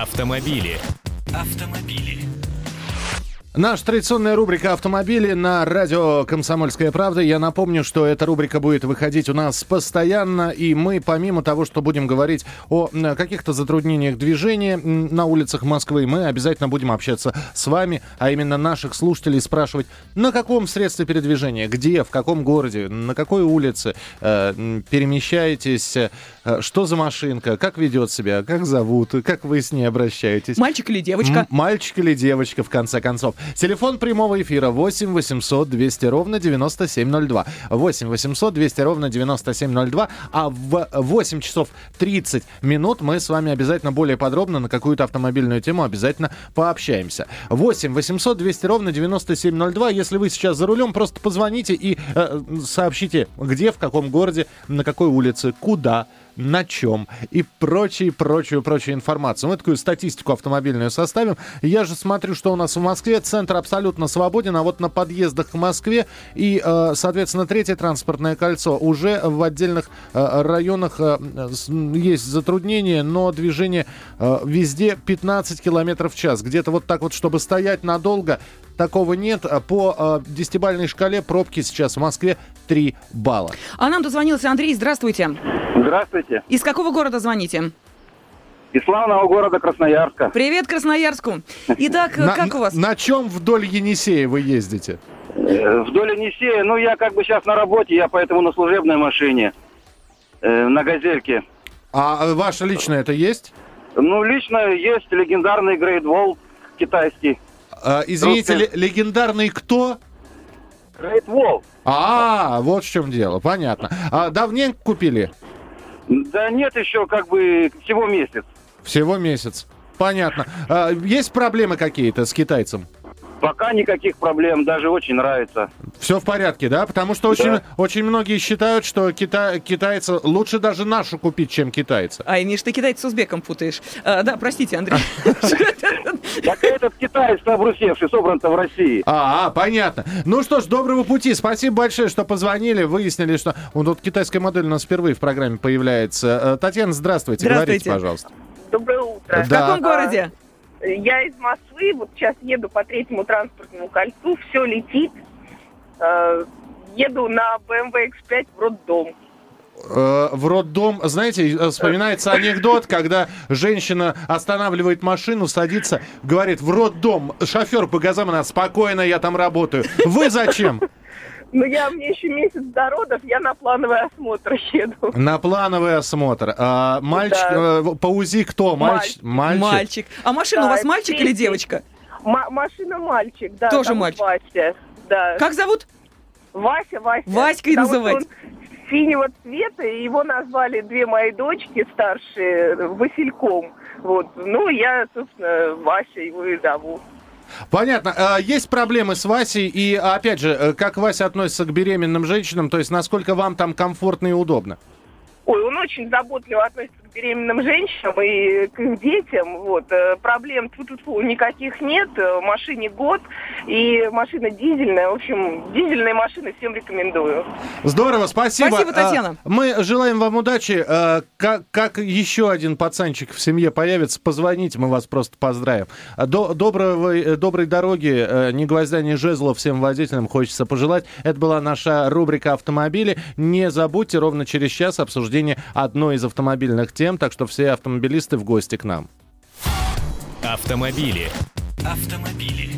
Автомобили. Автомобили. Наша традиционная рубрика «Автомобили» на радио «Комсомольская правда». Я напомню, что эта рубрика будет выходить у нас постоянно, и мы, помимо того, что будем говорить о каких-то затруднениях движения на улицах Москвы, мы обязательно будем общаться с вами, а именно наших слушателей, спрашивать, на каком средстве передвижения, где, в каком городе, на какой улице э, перемещаетесь, э, что за машинка, как ведет себя, как зовут, как вы с ней обращаетесь. Мальчик или девочка? М- мальчик или девочка, в конце концов. Телефон прямого эфира 8 800 200 ровно 9702. 8 800 200 ровно 9702. А в 8 часов 30 минут мы с вами обязательно более подробно на какую-то автомобильную тему обязательно пообщаемся. 8 800 200 ровно 9702. Если вы сейчас за рулем, просто позвоните и э, сообщите, где, в каком городе, на какой улице, куда на чем и прочие, прочую, прочую информацию. Мы такую статистику автомобильную составим. Я же смотрю, что у нас в Москве центр абсолютно свободен, а вот на подъездах к Москве и, э, соответственно, третье транспортное кольцо уже в отдельных э, районах э, есть затруднения, но движение везде 15 километров в час. Где-то вот так вот, чтобы стоять надолго, такого нет. По десятибальной шкале пробки сейчас в Москве 3 балла. А нам дозвонился Андрей. Здравствуйте. Здравствуйте. Из какого города звоните? Из славного города Красноярска. Привет, Красноярску. Итак, как у вас? На чем вдоль Енисея вы ездите? Э, вдоль Енисея, ну я как бы сейчас на работе, я поэтому на служебной машине, э, на газельке. А ваша личная это есть? Ну, лично есть легендарный Great Wall китайский. А, извините, л- легендарный кто? Great Wall. А, вот в чем дело, понятно. А давненько купили? Да нет, еще как бы всего месяц. Всего месяц. Понятно. А, есть проблемы какие-то с китайцем? Пока никаких проблем, даже очень нравится. Все в порядке, да? Потому что очень, да. очень многие считают, что кита, китайцы лучше даже нашу купить, чем китайца. А, Миш, ты китайца с узбеком путаешь. А, да, простите, Андрей. Так этот китаец обрусевший, собран-то в России. А, а, понятно. Ну что ж, доброго пути. Спасибо большое, что позвонили, выяснили, что... Вот тут китайская модель у нас впервые в программе появляется. Э, Татьяна, здравствуйте. Здравствуйте. Говорите, пожалуйста. Доброе утро. В каком городе? Я из Москвы, вот сейчас еду по третьему транспортному кольцу, все летит. Э, еду на BMW X5 в роддом э, в роддом, знаете, э, вспоминается анекдот, когда женщина останавливает машину, садится, говорит, в роддом, шофер по газам, она, спокойно, я там работаю. Вы зачем? Ну, я, мне еще месяц до родов, я на плановый осмотр еду. На плановый осмотр. А, мальчик, да. Э, по УЗИ кто? Мальчик. Мальчик. мальчик. А машина да, у вас мальчик или девочка? М- машина мальчик, да. Тоже мальчик. Вася, да. Как зовут? Вася, Вася. Васькой называть. синего цвета, и его назвали две мои дочки старшие Васильком. Вот. Ну, я, собственно, Вася его и зову. Понятно. А, есть проблемы с Васей, и опять же, э, как Вася относится к беременным женщинам, то есть насколько вам там комфортно и удобно? Ой, он очень заботливо относится к беременным женщинам и к их детям. Вот. Э, проблем тут никаких нет. В машине год, и машина дизельная. В общем, дизельные машины всем рекомендую. Здорово, спасибо. Спасибо, Татьяна. А, мы желаем вам удачи. Как, как еще один пацанчик в семье появится, позвоните, мы вас просто поздравим. До, доброго, э, доброй дороги, э, ни гвоздя, ни жезла всем водителям хочется пожелать. Это была наша рубрика «Автомобили». Не забудьте, ровно через час обсуждение обсуждение одной из автомобильных тем, так что все автомобилисты в гости к нам. Автомобили. Автомобили.